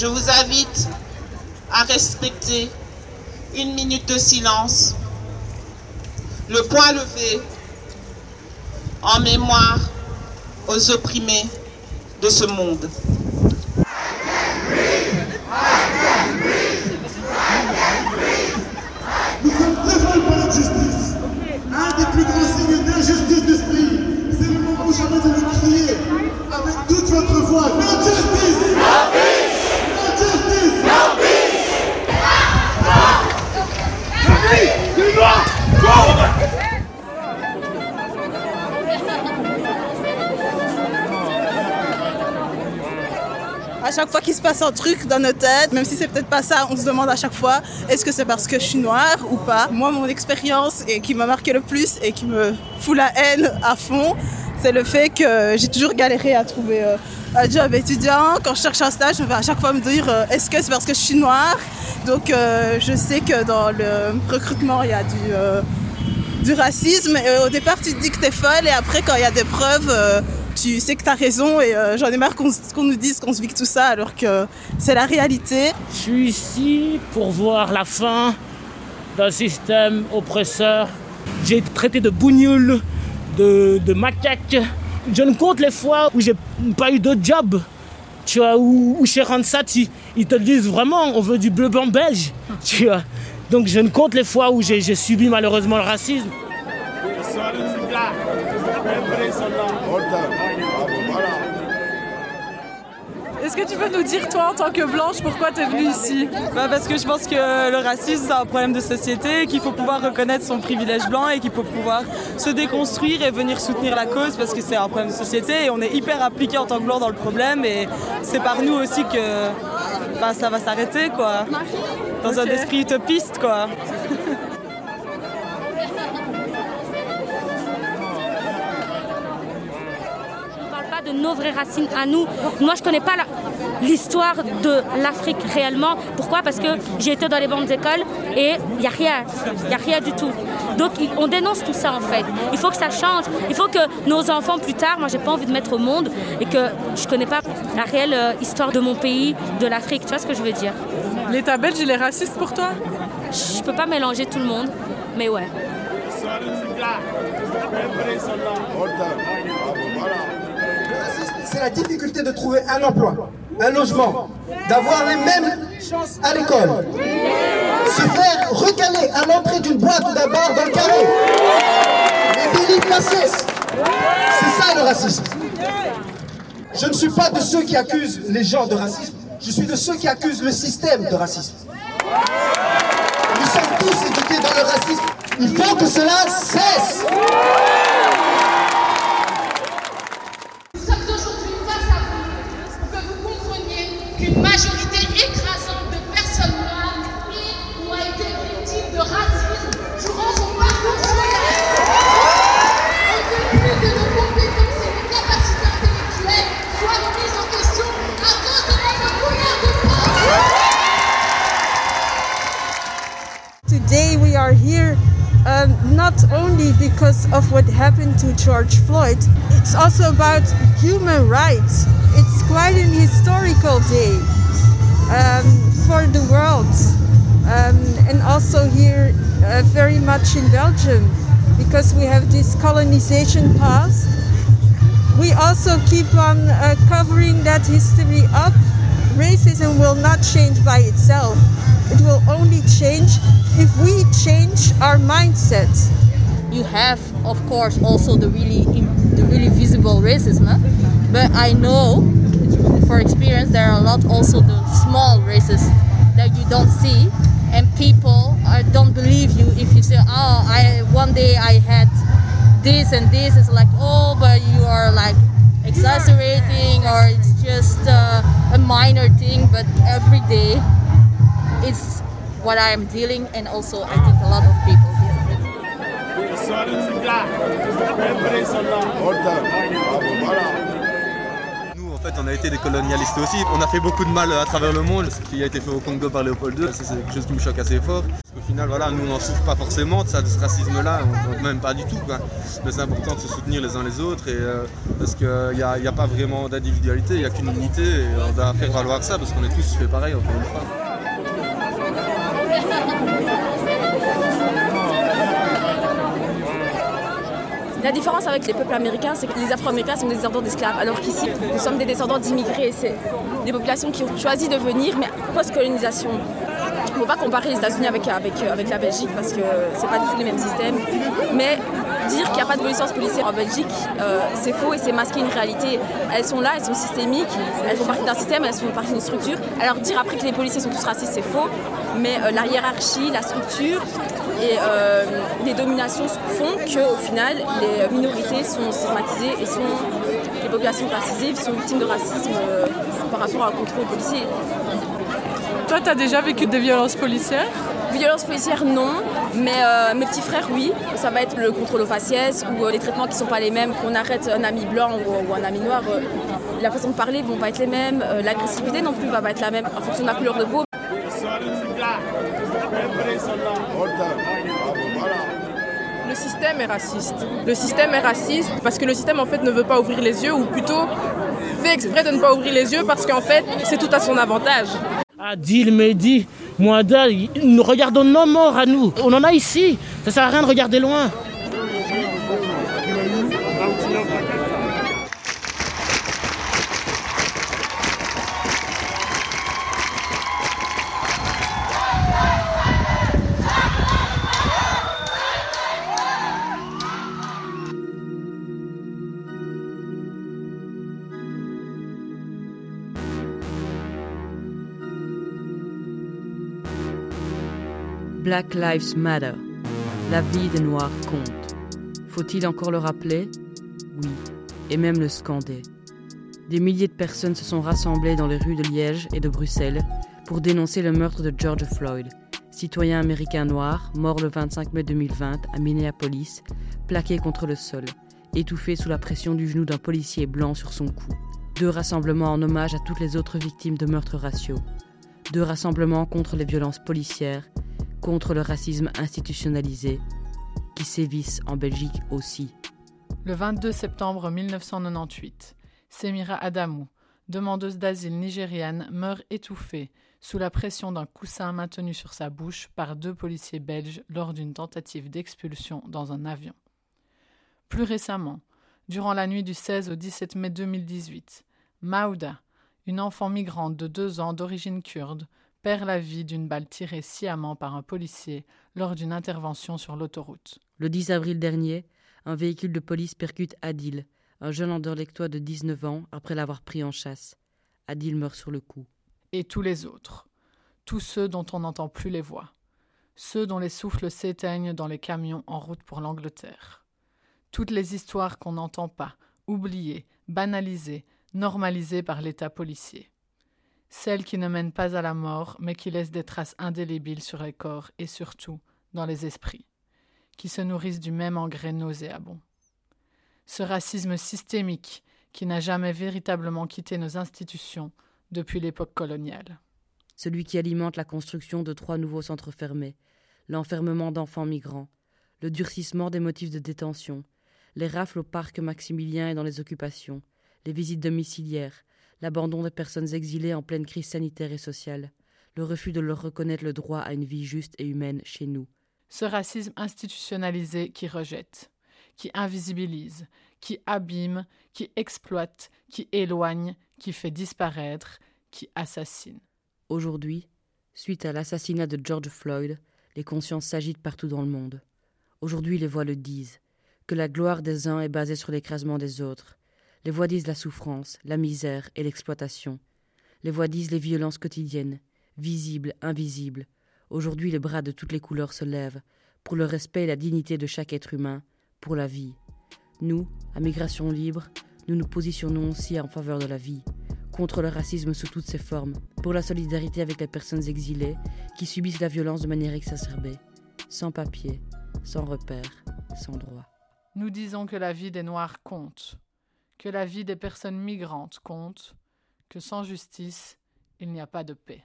je vous invite à respecter une minute de silence, le point levé en mémoire aux opprimés de ce monde. À chaque fois qu'il se passe un truc dans nos têtes, même si c'est peut-être pas ça, on se demande à chaque fois est-ce que c'est parce que je suis noire ou pas? Moi, mon expérience et qui m'a marqué le plus et qui me fout la haine à fond, c'est le fait que j'ai toujours galéré à trouver euh, un job étudiant. Quand je cherche un stage, je vais à chaque fois me dire euh, est-ce que c'est parce que je suis noire? Donc, euh, je sais que dans le recrutement, il y a du racisme. Au départ, tu te dis que t'es folle et après, quand il y a des preuves, tu sais que t'as raison et euh, j'en ai marre qu'on qu'on nous dise qu'on se vit que tout ça alors que c'est la réalité. Je suis ici pour voir la fin d'un système oppresseur. J'ai été traité de bougnoule, de, de macaque. Je ne compte les fois où j'ai pas eu de job. Tu vois, où, où chez ils, ils te disent vraiment, on veut du bleu blanc belge. Tu vois. Donc je ne compte les fois où j'ai j'ai subi malheureusement le racisme. Est-ce que tu peux nous dire, toi, en tant que blanche, pourquoi tu es venue ici Bah parce que je pense que le racisme c'est un problème de société, qu'il faut pouvoir reconnaître son privilège blanc et qu'il faut pouvoir se déconstruire et venir soutenir la cause parce que c'est un problème de société et on est hyper impliqué en tant que blanc dans le problème et c'est par nous aussi que bah, ça va s'arrêter quoi. Dans un esprit utopiste quoi. Pas de nos vraies racines à nous. Moi, je connais pas la- l'histoire de l'Afrique réellement. Pourquoi? Parce que j'ai été dans les bandes d'école et il n'y a rien. Il n'y a rien du tout. Donc, on dénonce tout ça, en fait. Il faut que ça change. Il faut que nos enfants, plus tard, moi, j'ai pas envie de mettre au monde et que je connais pas la réelle euh, histoire de mon pays, de l'Afrique. Tu vois ce que je veux dire? L'État belge, il est raciste pour toi? Je peux pas mélanger tout le monde, mais ouais. C'est la difficulté de trouver un emploi, un logement, d'avoir les mêmes chances à l'école. Se faire recaler à l'entrée d'une boîte ou d'un bar dans le carré. Les délits faciès. C'est ça le racisme. Je ne suis pas de ceux qui accusent les gens de racisme. Je suis de ceux qui accusent le système de racisme. Nous sommes tous éduqués dans le racisme. Il faut que cela cesse. Because of what happened to George Floyd, it's also about human rights. It's quite an historical day um, for the world um, and also here uh, very much in Belgium because we have this colonization past. We also keep on uh, covering that history up. Racism will not change by itself. It will only change if we change our mindset. You have of course also the really the really visible racism but i know for experience there are a lot also the small racists that you don't see and people uh, don't believe you if you say oh i one day i had this and this it's like oh but you are like exaggerating or it's just uh, a minor thing but every day it's what i am dealing and also i think a lot of people Nous, en fait, on a été des colonialistes aussi. On a fait beaucoup de mal à travers le monde. Ce qui a été fait au Congo par Léopold II, c'est quelque chose qui me choque assez fort. Parce qu'au final, voilà, nous, on n'en souffre pas forcément de, ça, de ce racisme-là, même pas du tout. Mais c'est important de se soutenir les uns les autres euh, parce qu'il n'y a, a, pas vraiment d'individualité, il n'y a qu'une unité et on doit faire valoir ça parce qu'on est tous fait pareil, encore une fois. La différence avec les peuples américains, c'est que les Afro-Américains sont des descendants d'esclaves, alors qu'ici, nous sommes des descendants d'immigrés. C'est des populations qui ont choisi de venir, mais post-colonisation. Il ne faut pas comparer les États-Unis avec, la Belgique parce que c'est pas du tout les mêmes systèmes. Mais dire qu'il n'y a pas de violence policière en Belgique, euh, c'est faux et c'est masquer une réalité. Elles sont là, elles sont systémiques, elles font partie d'un système, elles font partie d'une structure. Alors dire après que les policiers sont tous racistes, c'est faux. Mais euh, la hiérarchie, la structure et euh, les dominations font qu'au final, les minorités sont stigmatisées et sont les populations racisées sont victimes de racisme euh, par rapport à un contrôle policier. Toi, tu as déjà vécu des violences policières? Violences policières, non. Mais euh, mes petits frères, oui. Ça va être le contrôle aux faciès ou euh, les traitements qui ne sont pas les mêmes. Qu'on arrête un ami blanc ou, ou un ami noir, euh, la façon de parler ne vont pas être les mêmes. Euh, L'agressivité non plus va pas être la même en fonction de la couleur de peau. Le système est raciste. Le système est raciste parce que le système en fait ne veut pas ouvrir les yeux ou plutôt fait exprès de ne pas ouvrir les yeux parce qu'en fait c'est tout à son avantage. Adil, Mehdi, Moada, nous regardons nos morts à nous. On en a ici. Ça sert à rien de regarder loin. Black Lives Matter. La vie des Noirs compte. Faut-il encore le rappeler? Oui, et même le scander. Des milliers de personnes se sont rassemblées dans les rues de Liège et de Bruxelles pour dénoncer le meurtre de George Floyd, citoyen américain noir, mort le 25 mai 2020 à Minneapolis, plaqué contre le sol, étouffé sous la pression du genou d'un policier blanc sur son cou. Deux rassemblements en hommage à toutes les autres victimes de meurtres raciaux. Deux rassemblements contre les violences policières contre le racisme institutionnalisé, qui sévissent en Belgique aussi. Le 22 septembre 1998, Semira Adamou, demandeuse d'asile nigériane, meurt étouffée sous la pression d'un coussin maintenu sur sa bouche par deux policiers belges lors d'une tentative d'expulsion dans un avion. Plus récemment, durant la nuit du 16 au 17 mai 2018, Maouda, une enfant migrante de deux ans d'origine kurde, perd la vie d'une balle tirée sciemment par un policier lors d'une intervention sur l'autoroute. Le 10 avril dernier, un véhicule de police percute Adil, un jeune anderlechtois de 19 ans, après l'avoir pris en chasse. Adil meurt sur le coup. Et tous les autres, tous ceux dont on n'entend plus les voix, ceux dont les souffles s'éteignent dans les camions en route pour l'Angleterre. Toutes les histoires qu'on n'entend pas, oubliées, banalisées, normalisées par l'État policier celles qui ne mènent pas à la mort, mais qui laissent des traces indélébiles sur les corps et surtout dans les esprits, qui se nourrissent du même engrais nauséabond. Ce racisme systémique qui n'a jamais véritablement quitté nos institutions depuis l'époque coloniale. Celui qui alimente la construction de trois nouveaux centres fermés, l'enfermement d'enfants migrants, le durcissement des motifs de détention, les rafles au parc Maximilien et dans les occupations, les visites domiciliaires, l'abandon des personnes exilées en pleine crise sanitaire et sociale, le refus de leur reconnaître le droit à une vie juste et humaine chez nous. Ce racisme institutionnalisé qui rejette, qui invisibilise, qui abîme, qui exploite, qui éloigne, qui fait disparaître, qui assassine. Aujourd'hui, suite à l'assassinat de George Floyd, les consciences s'agitent partout dans le monde. Aujourd'hui, les voix le disent, que la gloire des uns est basée sur l'écrasement des autres, les voix disent la souffrance, la misère et l'exploitation. Les voix disent les violences quotidiennes, visibles, invisibles. Aujourd'hui, les bras de toutes les couleurs se lèvent, pour le respect et la dignité de chaque être humain, pour la vie. Nous, à Migration Libre, nous nous positionnons aussi en faveur de la vie, contre le racisme sous toutes ses formes, pour la solidarité avec les personnes exilées qui subissent la violence de manière exacerbée, sans papier, sans repère, sans droit. Nous disons que la vie des Noirs compte, que la vie des personnes migrantes compte, que sans justice, il n'y a pas de paix.